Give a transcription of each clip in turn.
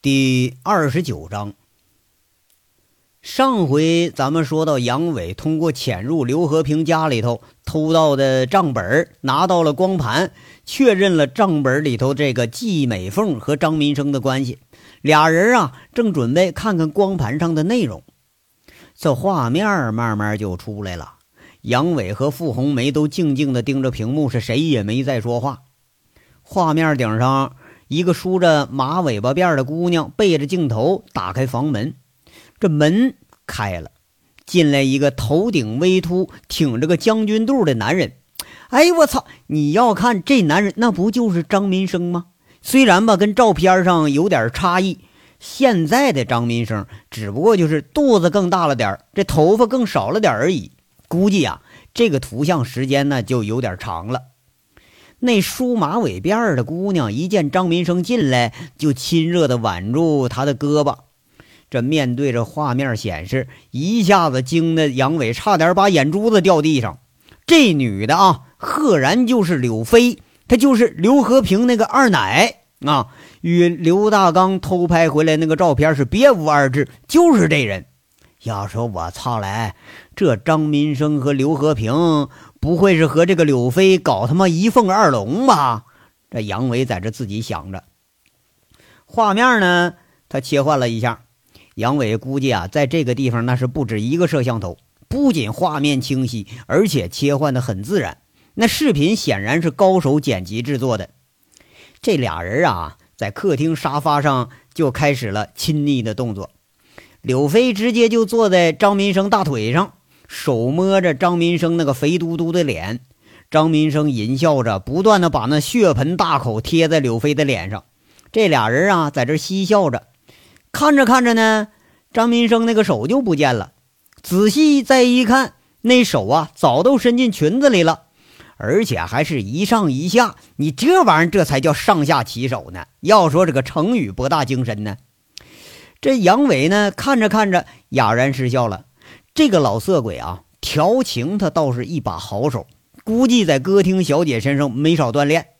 第二十九章。上回咱们说到，杨伟通过潜入刘和平家里头偷到的账本，拿到了光盘，确认了账本里头这个季美凤和张民生的关系。俩人啊，正准备看看光盘上的内容，这画面慢慢就出来了。杨伟和傅红梅都静静地盯着屏幕，是谁也没再说话。画面顶上。一个梳着马尾巴辫的姑娘背着镜头打开房门，这门开了，进来一个头顶微秃、挺着个将军肚的男人。哎，我操！你要看这男人，那不就是张民生吗？虽然吧，跟照片上有点差异，现在的张民生只不过就是肚子更大了点这头发更少了点而已。估计呀，这个图像时间呢就有点长了。那梳马尾辫的姑娘一见张民生进来，就亲热地挽住他的胳膊。这面对着画面显示，一下子惊得杨伟差点把眼珠子掉地上。这女的啊，赫然就是柳飞，她就是刘和平那个二奶啊，与刘大刚偷拍回来那个照片是别无二致，就是这人。要说我操来，这张民生和刘和平。不会是和这个柳飞搞他妈一凤二龙吧？这杨伟在这自己想着。画面呢，他切换了一下。杨伟估计啊，在这个地方那是不止一个摄像头。不仅画面清晰，而且切换的很自然。那视频显然是高手剪辑制作的。这俩人啊，在客厅沙发上就开始了亲昵的动作。柳飞直接就坐在张民生大腿上。手摸着张民生那个肥嘟嘟的脸，张民生淫笑着，不断的把那血盆大口贴在柳飞的脸上。这俩人啊，在这嬉笑着，看着看着呢，张民生那个手就不见了。仔细再一看，那手啊，早都伸进裙子里了，而且还是一上一下。你这玩意儿，这才叫上下其手呢。要说这个成语博大精深呢。这杨伟呢，看着看着，哑然失笑了。这个老色鬼啊，调情他倒是一把好手，估计在歌厅小姐身上没少锻炼。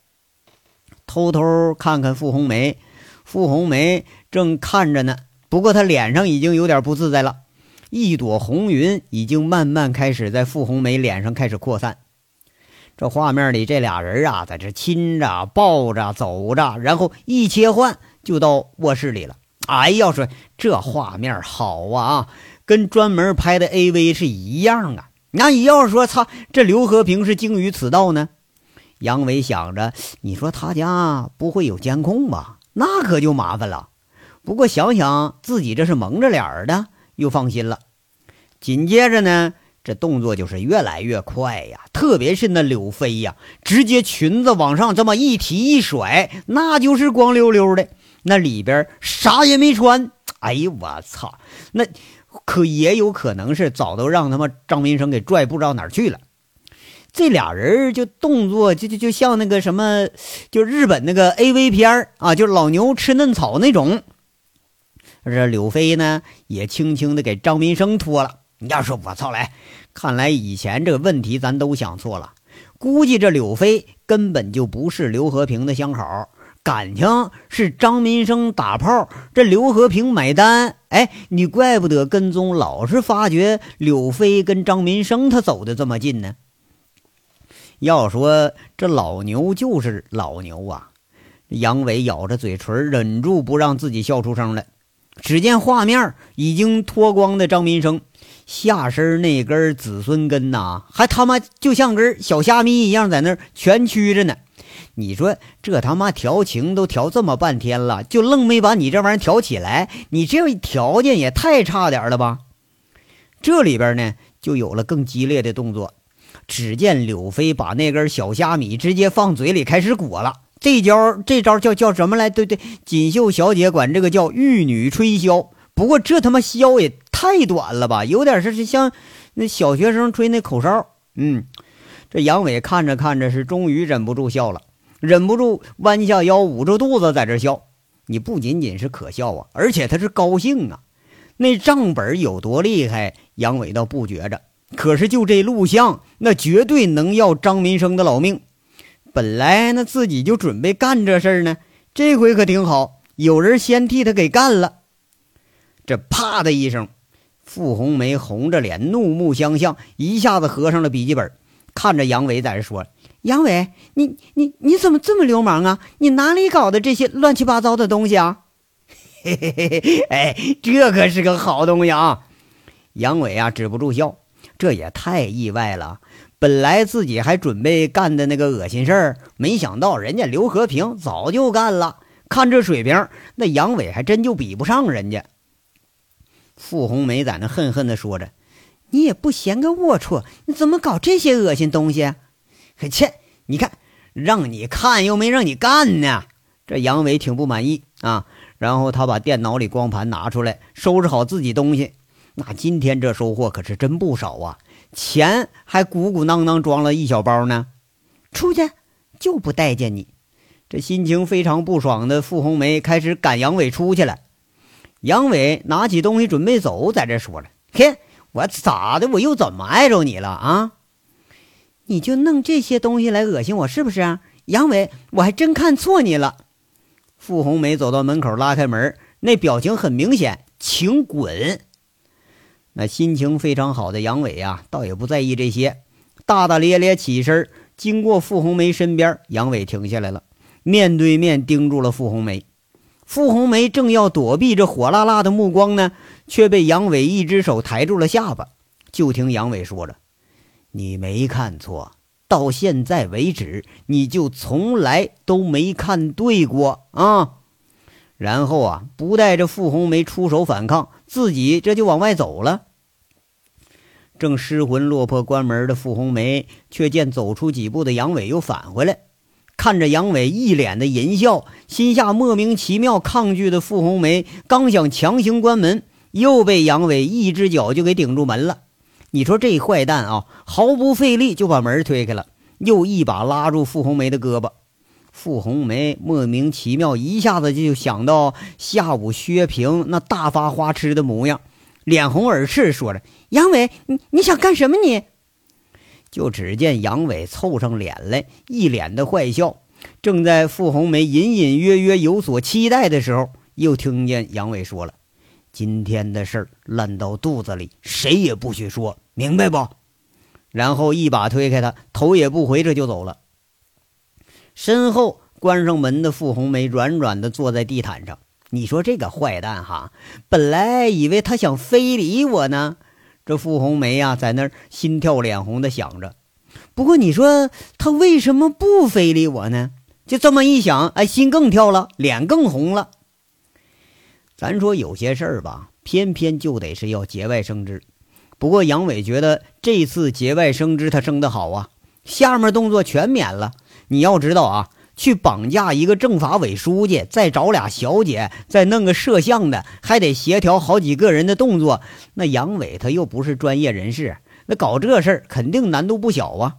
偷偷看看傅红梅，傅红梅正看着呢，不过她脸上已经有点不自在了，一朵红云已经慢慢开始在傅红梅脸上开始扩散。这画面里这俩人啊，在这亲着、抱着、走着，然后一切换就到卧室里了。哎呀，说这画面好啊！跟专门拍的 AV 是一样啊！那你要是说操，这刘和平是精于此道呢？杨伟想着，你说他家不会有监控吧？那可就麻烦了。不过想想自己这是蒙着脸的，又放心了。紧接着呢，这动作就是越来越快呀，特别是那柳飞呀，直接裙子往上这么一提一甩，那就是光溜溜的，那里边啥也没穿。哎呦我操，那！可也有可能是早都让他妈张民生给拽不知道哪儿去了。这俩人就动作就就就像那个什么，就日本那个 A V 片啊，就老牛吃嫩草那种。这柳飞呢也轻轻的给张民生脱了。要说我操来，看来以前这个问题咱都想错了。估计这柳飞根本就不是刘和平的相好。感情是张民生打炮，这刘和平买单。哎，你怪不得跟踪老是发觉柳飞跟张民生他走的这么近呢。要说这老牛就是老牛啊！杨伟咬着嘴唇，忍住不让自己笑出声来。只见画面已经脱光的张民生下身那根子孙根呐，还他妈就像根小虾米一样在那蜷曲着呢。你说这他妈调情都调这么半天了，就愣没把你这玩意儿调起来？你这条件也太差点了吧！这里边呢，就有了更激烈的动作。只见柳飞把那根小虾米直接放嘴里开始裹了。这招这招叫叫什么来？对对，锦绣小姐管这个叫玉女吹箫。不过这他妈箫也太短了吧，有点是像那小学生吹那口哨。嗯，这杨伟看着看着是终于忍不住笑了。忍不住弯下腰，捂着肚子在这笑。你不仅仅是可笑啊，而且他是高兴啊。那账本有多厉害，杨伟倒不觉着。可是就这录像，那绝对能要张民生的老命。本来那自己就准备干这事儿呢，这回可挺好，有人先替他给干了。这啪的一声，傅红梅红着脸，怒目相向，一下子合上了笔记本，看着杨伟在这说：“杨伟，你你你怎么这么流氓啊？你哪里搞的这些乱七八糟的东西啊？”嘿嘿嘿嘿，哎，这可是个好东西啊！杨伟啊，止不住笑，这也太意外了。本来自己还准备干的那个恶心事儿，没想到人家刘和平早就干了。看这水平，那杨伟还真就比不上人家。傅红梅在那恨恨地说着：“你也不嫌个龌龊，你怎么搞这些恶心东西？”切，你看，让你看又没让你干呢。这杨伟挺不满意啊。然后他把电脑里光盘拿出来，收拾好自己东西。那今天这收获可是真不少啊！钱还鼓鼓囊囊装了一小包呢。出去，就不待见你。这心情非常不爽的傅红梅开始赶杨伟出去了。杨伟拿起东西准备走，在这说了：“嘿，我咋的？我又怎么碍着你了啊？你就弄这些东西来恶心我，是不是？杨伟，我还真看错你了。”傅红梅走到门口，拉开门，那表情很明显，请滚。那心情非常好的杨伟啊，倒也不在意这些，大大咧咧起身，经过傅红梅身边，杨伟停下来了，面对面盯住了傅红梅。傅红梅正要躲避这火辣辣的目光呢，却被杨伟一只手抬住了下巴。就听杨伟说着：“你没看错。”到现在为止，你就从来都没看对过啊！然后啊，不带着傅红梅出手反抗，自己这就往外走了。正失魂落魄关门的傅红梅，却见走出几步的杨伟又返回来，看着杨伟一脸的淫笑，心下莫名其妙抗拒的傅红梅，刚想强行关门，又被杨伟一只脚就给顶住门了。你说这坏蛋啊，毫不费力就把门推开了，又一把拉住傅红梅的胳膊。傅红梅莫名其妙，一下子就想到下午薛平那大发花痴的模样，脸红耳赤，说着：“杨伟，你你想干什么？你？”就只见杨伟凑上脸来，一脸的坏笑。正在傅红梅隐隐约约有所期待的时候，又听见杨伟说了。今天的事儿烂到肚子里，谁也不许说，明白不？然后一把推开他，头也不回，这就走了。身后关上门的傅红梅软软的坐在地毯上。你说这个坏蛋哈，本来以为他想非礼我呢。这傅红梅呀，在那儿心跳脸红的想着。不过你说他为什么不非礼我呢？就这么一想，哎，心更跳了，脸更红了。咱说有些事儿吧，偏偏就得是要节外生枝。不过杨伟觉得这次节外生枝他生得好啊，下面动作全免了。你要知道啊，去绑架一个政法委书记，再找俩小姐，再弄个摄像的，还得协调好几个人的动作。那杨伟他又不是专业人士，那搞这事儿肯定难度不小啊。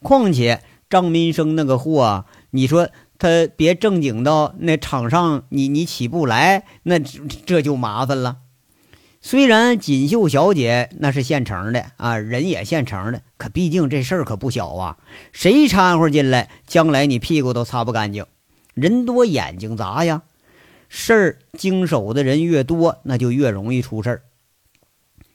况且张民生那个货，你说。他别正经到那场上，你你起不来，那这就麻烦了。虽然锦绣小姐那是现成的啊，人也现成的，可毕竟这事儿可不小啊。谁掺和进来，将来你屁股都擦不干净。人多眼睛杂呀，事儿经手的人越多，那就越容易出事儿。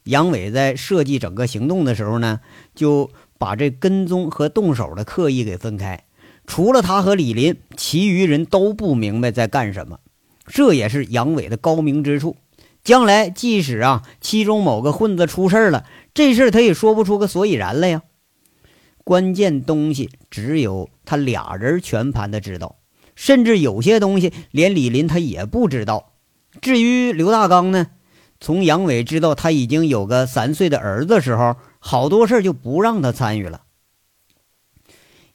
杨伟在设计整个行动的时候呢，就把这跟踪和动手的刻意给分开。除了他和李林，其余人都不明白在干什么，这也是杨伟的高明之处。将来即使啊，其中某个混子出事了，这事他也说不出个所以然来呀。关键东西只有他俩人全盘的知道，甚至有些东西连李林他也不知道。至于刘大刚呢，从杨伟知道他已经有个三岁的儿子时候，好多事就不让他参与了。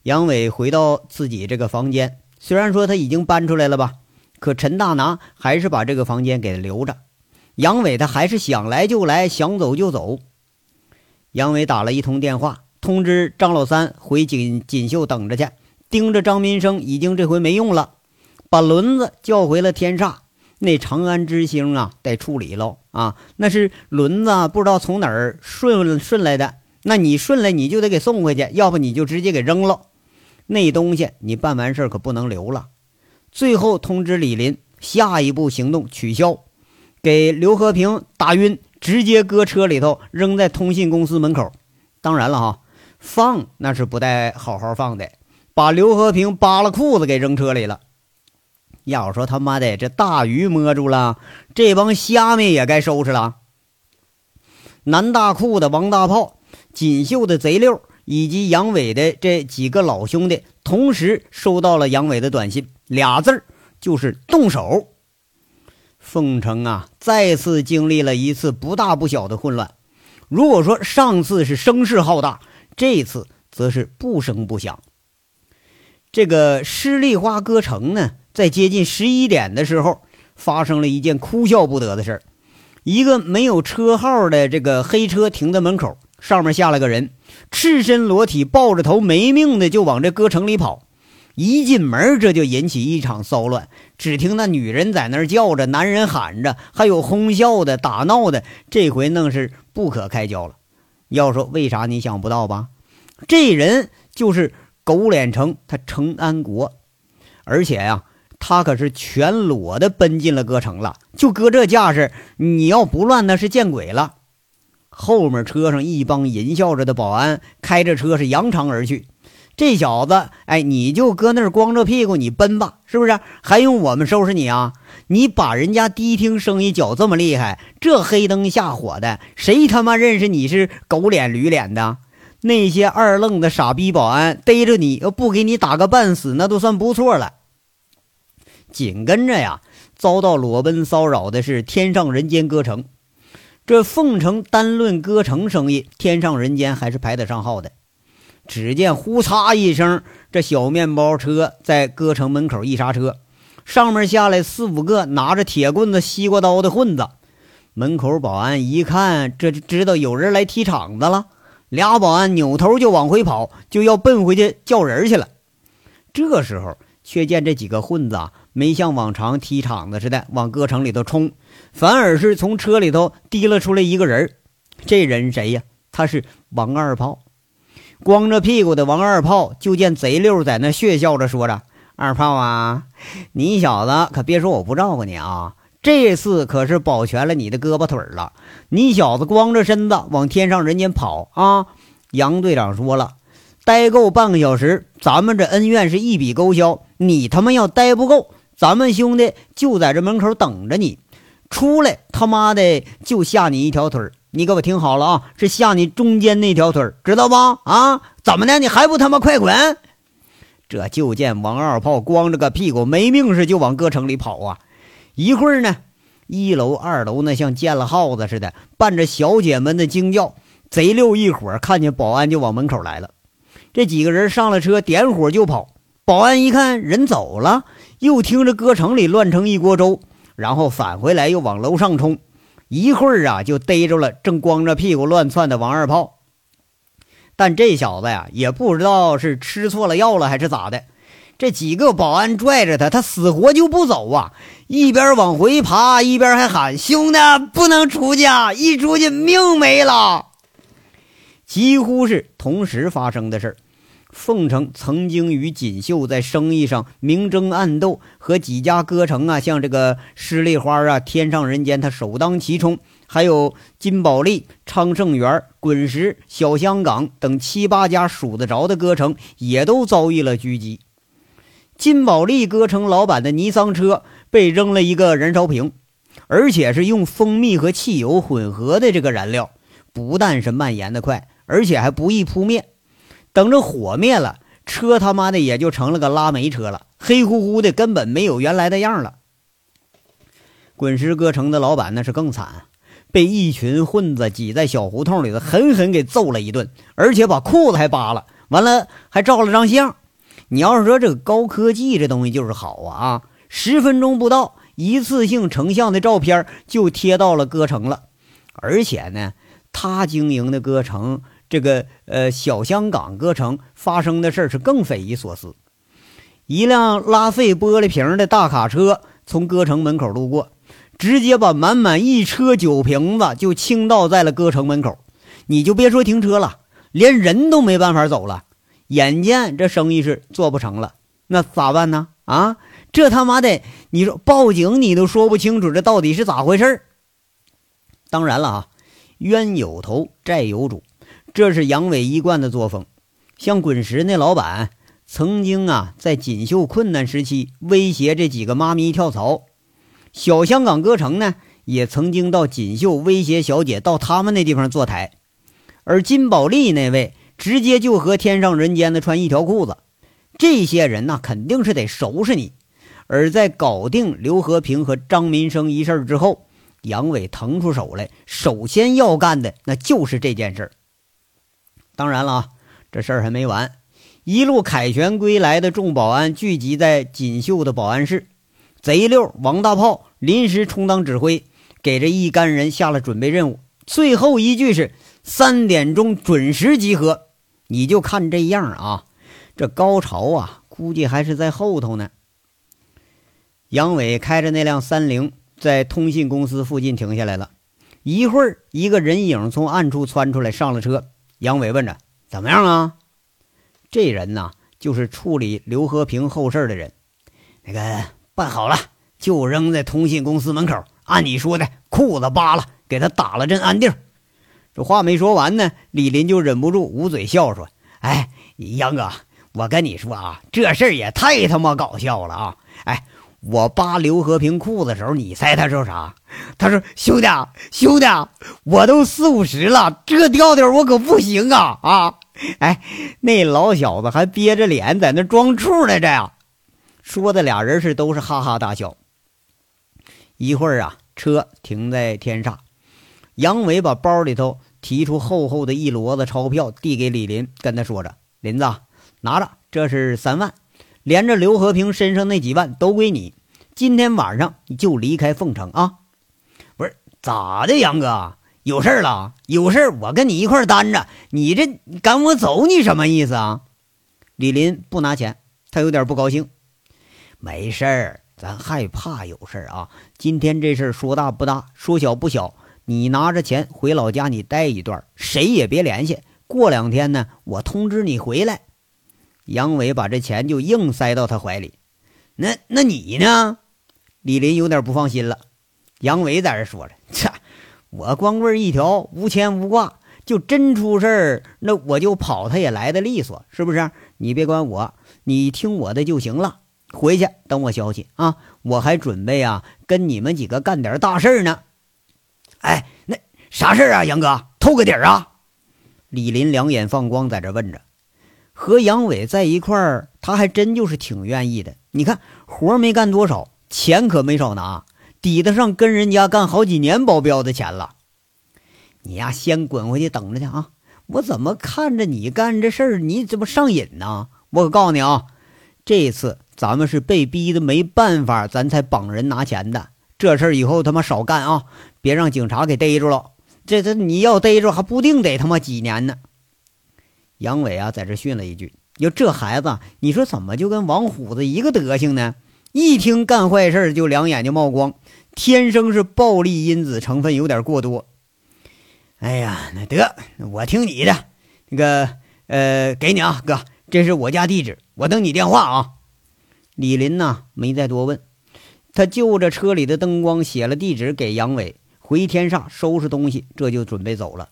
杨伟回到自己这个房间，虽然说他已经搬出来了吧，可陈大拿还是把这个房间给他留着。杨伟他还是想来就来，想走就走。杨伟打了一通电话，通知张老三回锦锦绣等着去，盯着张民生已经这回没用了，把轮子叫回了天煞。那长安之星啊，得处理喽啊，那是轮子不知道从哪儿顺顺来的，那你顺来你就得给送回去，要不你就直接给扔了。那东西你办完事可不能留了。最后通知李林，下一步行动取消，给刘和平打晕，直接搁车里头扔在通信公司门口。当然了哈，放那是不带好好放的，把刘和平扒了裤子给扔车里了。要说他妈的这大鱼摸住了，这帮虾米也该收拾了。南大库的王大炮、锦绣的贼六以及杨伟的这几个老兄弟，同时收到了杨伟的短信，俩字儿就是动手。凤城啊，再次经历了一次不大不小的混乱。如果说上次是声势浩大，这次则是不声不响。这个诗丽花歌城呢？在接近十一点的时候，发生了一件哭笑不得的事。一个没有车号的这个黑车停在门口，上面下了个人，赤身裸体，抱着头没命的就往这歌城里跑。一进门，这就引起一场骚乱。只听那女人在那儿叫着，男人喊着，还有哄笑的、打闹的，这回弄是不可开交了。要说为啥，你想不到吧？这人就是狗脸城他程安国，而且呀。他可是全裸的奔进了歌城了，就搁这架势，你要不乱那是见鬼了。后面车上一帮淫笑着的保安开着车是扬长而去。这小子，哎，你就搁那儿光着屁股你奔吧，是不是？还用我们收拾你啊？你把人家迪厅生意搅这么厉害，这黑灯瞎火的，谁他妈认识你是狗脸驴脸的？那些二愣子傻逼保安逮着你要不给你打个半死，那都算不错了。紧跟着呀，遭到裸奔骚扰的是天上人间歌城。这凤城单论歌城生意，天上人间还是排得上号的。只见呼嚓一声，这小面包车在歌城门口一刹车，上面下来四五个拿着铁棍子、西瓜刀的混子。门口保安一看，这就知道有人来踢场子了。俩保安扭头就往回跑，就要奔回去叫人去了。这时候，却见这几个混子啊。没像往常踢场子似的往歌城里头冲，反而是从车里头提了出来一个人这人谁呀？他是王二炮。光着屁股的王二炮就见贼溜在那血笑着说着：“二炮啊，你小子可别说我不照顾你啊！这次可是保全了你的胳膊腿了。你小子光着身子往天上人间跑啊！”杨队长说了：“待够半个小时，咱们这恩怨是一笔勾销。你他妈要待不够。”咱们兄弟就在这门口等着你，出来他妈的就下你一条腿你给我听好了啊，是下你中间那条腿知道吧？啊，怎么的？你还不他妈快滚！这就见王二炮光着个屁股没命似就往各城里跑啊！一会儿呢，一楼二楼那像见了耗子似的，伴着小姐们的惊叫，贼溜一伙看见保安就往门口来了。这几个人上了车，点火就跑。保安一看人走了。又听着歌城里乱成一锅粥，然后返回来又往楼上冲，一会儿啊就逮着了正光着屁股乱窜的王二炮。但这小子呀也不知道是吃错了药了还是咋的，这几个保安拽着他，他死活就不走啊！一边往回爬，一边还喊：“兄弟，不能出去，啊一出去命没了！”几乎是同时发生的事儿。凤城曾经与锦绣在生意上明争暗斗，和几家歌城啊，像这个诗丽花啊、天上人间，他首当其冲；还有金宝利、昌盛园、滚石、小香港等七八家数得着的歌城，也都遭遇了狙击。金宝利歌城老板的尼桑车被扔了一个燃烧瓶，而且是用蜂蜜和汽油混合的这个燃料，不但是蔓延的快，而且还不易扑灭。等着火灭了，车他妈的也就成了个拉煤车了，黑乎乎的，根本没有原来的样了。滚石歌城的老板那是更惨，被一群混子挤在小胡同里头，狠狠给揍了一顿，而且把裤子还扒了，完了还照了张相。你要是说这个高科技这东西就是好啊啊！十分钟不到，一次性成像的照片就贴到了歌城了，而且呢，他经营的歌城。这个呃，小香港歌城发生的事是更匪夷所思。一辆拉废玻璃瓶的大卡车从歌城门口路过，直接把满满一车酒瓶子就倾倒在了歌城门口。你就别说停车了，连人都没办法走了。眼见这生意是做不成了，那咋办呢？啊，这他妈的，你说报警你都说不清楚，这到底是咋回事当然了啊，冤有头债有主，这是杨伟一贯的作风。像滚石那老板，曾经啊在锦绣困难时期威胁这几个妈咪跳槽；小香港歌城呢，也曾经到锦绣威胁小姐到他们那地方坐台。而金宝利那位，直接就和天上人间的穿一条裤子。这些人那肯定是得收拾你。而在搞定刘和平和张民生一事之后，杨伟腾出手来，首先要干的那就是这件事儿当然了啊，这事儿还没完。一路凯旋归来的众保安聚集在锦绣的保安室，贼六王大炮临时充当指挥，给这一干人下了准备任务。最后一句是。三点钟准时集合，你就看这样啊，这高潮啊，估计还是在后头呢。杨伟开着那辆三菱在通信公司附近停下来了，一会儿，一个人影从暗处窜出来，上了车。杨伟问着：“怎么样啊？”这人呐，就是处理刘和平后事的人。那个办好了，就扔在通信公司门口。按你说的，裤子扒了，给他打了针安定。这话没说完呢，李林就忍不住捂嘴笑说：“哎，杨哥，我跟你说啊，这事儿也太他妈搞笑了啊！哎，我扒刘和平裤子的时候，你猜他说啥？他说：兄弟，兄弟，我都四五十了，这调调我可不行啊！啊，哎，那老小子还憋着脸在那装处来着呀。说的俩人是都是哈哈大笑。一会儿啊，车停在天煞。”杨伟把包里头提出厚厚的一摞子钞票，递给李林，跟他说着：“林子，拿着，这是三万，连着刘和平身上那几万都归你。今天晚上你就离开凤城啊！不是咋的，杨哥有事了？有事我跟你一块担着。你这赶我走，你什么意思啊？”李林不拿钱，他有点不高兴。没事儿，咱害怕有事儿啊。今天这事儿说大不大，说小不小。你拿着钱回老家，你待一段，谁也别联系。过两天呢，我通知你回来。杨伟把这钱就硬塞到他怀里。那那你呢？李林有点不放心了。杨伟在这说着：“切，我光棍一条，无牵无挂，就真出事儿，那我就跑，他也来的利索，是不是？你别管我，你听我的就行了。回去等我消息啊！我还准备啊，跟你们几个干点大事呢。”哎，那啥事儿啊，杨哥，透个底儿啊！李林两眼放光，在这问着。和杨伟在一块儿，他还真就是挺愿意的。你看，活没干多少，钱可没少拿，抵得上跟人家干好几年保镖的钱了。你呀，先滚回去等着去啊！我怎么看着你干这事儿，你怎么上瘾呢？我可告诉你啊，这次咱们是被逼的没办法，咱才绑人拿钱的。这事儿以后他妈少干啊！别让警察给逮住了。这这你要逮住，还不定得他妈几年呢。杨伟啊，在这训了一句：“就这孩子，你说怎么就跟王虎子一个德行呢？一听干坏事就两眼睛冒光，天生是暴力因子成分有点过多。”哎呀，那得我听你的。那个呃，给你啊，哥，这是我家地址，我等你电话啊。李林呐，没再多问。他就着车里的灯光写了地址给杨伟，回天煞收拾东西，这就准备走了。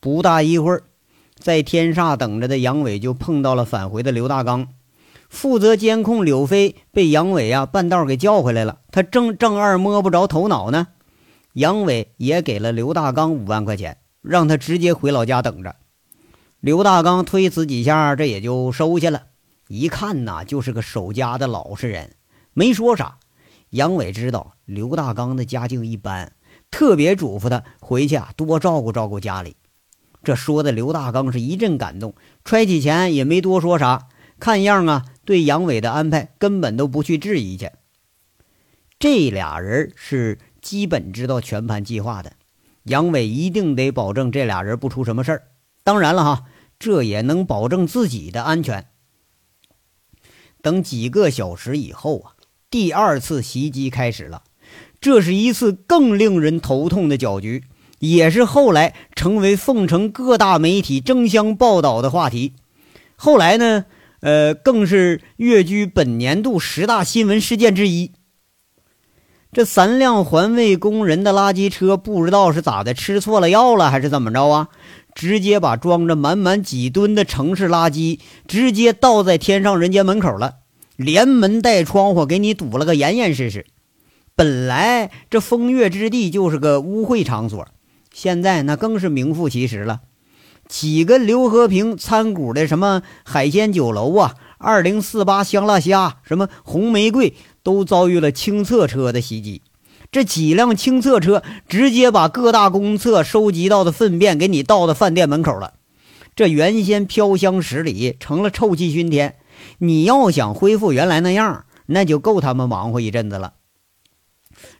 不大一会儿，在天煞等着的杨伟就碰到了返回的刘大刚。负责监控柳飞被杨伟啊半道给叫回来了，他正正二摸不着头脑呢。杨伟也给了刘大刚五万块钱，让他直接回老家等着。刘大刚推辞几下，这也就收下了。一看呐，就是个守家的老实人。没说啥，杨伟知道刘大刚的家境一般，特别嘱咐他回去啊多照顾照顾家里。这说的刘大刚是一阵感动，揣起钱也没多说啥，看样啊对杨伟的安排根本都不去质疑去。这俩人是基本知道全盘计划的，杨伟一定得保证这俩人不出什么事儿。当然了哈，这也能保证自己的安全。等几个小时以后啊。第二次袭击开始了，这是一次更令人头痛的搅局，也是后来成为凤城各大媒体争相报道的话题。后来呢，呃，更是跃居本年度十大新闻事件之一。这三辆环卫工人的垃圾车，不知道是咋的，吃错了药了还是怎么着啊？直接把装着满满几吨的城市垃圾直接倒在天上人间门口了，连门带窗户给你堵了个严严实实。本来这风月之地就是个污秽场所，现在那更是名副其实了。几个刘和平参股的什么海鲜酒楼啊，二零四八香辣虾，什么红玫瑰。都遭遇了清厕车的袭击，这几辆清厕车直接把各大公厕收集到的粪便给你倒到饭店门口了。这原先飘香十里，成了臭气熏天。你要想恢复原来那样，那就够他们忙活一阵子了。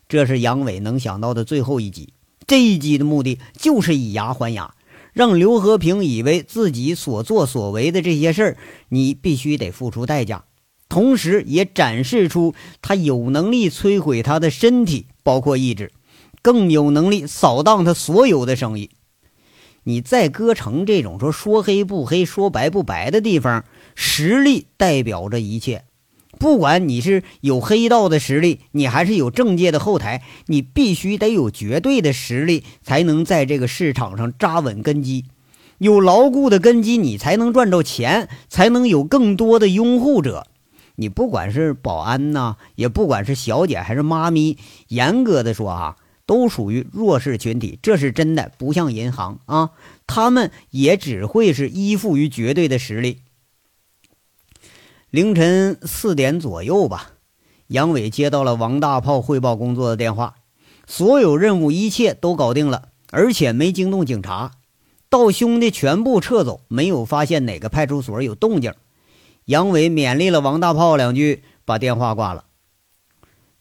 这是杨伟能想到的最后一击。这一击的目的就是以牙还牙，让刘和平以为自己所作所为的这些事儿，你必须得付出代价。同时，也展示出他有能力摧毁他的身体，包括意志，更有能力扫荡他所有的生意。你在歌城这种说说黑不黑、说白不白的地方，实力代表着一切。不管你是有黑道的实力，你还是有政界的后台，你必须得有绝对的实力，才能在这个市场上扎稳根基。有牢固的根基，你才能赚着钱，才能有更多的拥护者。你不管是保安呐，也不管是小姐还是妈咪，严格的说啊，都属于弱势群体，这是真的。不像银行啊，他们也只会是依附于绝对的实力。凌晨四点左右吧，杨伟接到了王大炮汇报工作的电话，所有任务一切都搞定了，而且没惊动警察，道兄弟全部撤走，没有发现哪个派出所有动静。杨伟勉励了王大炮两句，把电话挂了。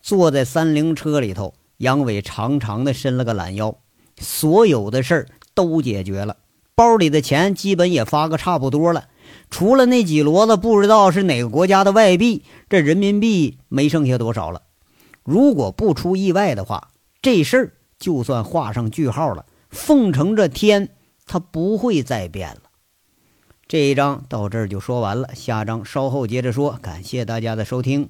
坐在三菱车里头，杨伟长长的伸了个懒腰，所有的事儿都解决了，包里的钱基本也发个差不多了，除了那几摞子不知道是哪个国家的外币，这人民币没剩下多少了。如果不出意外的话，这事儿就算画上句号了。奉承这天，它不会再变了。这一章到这儿就说完了，下章稍后接着说。感谢大家的收听。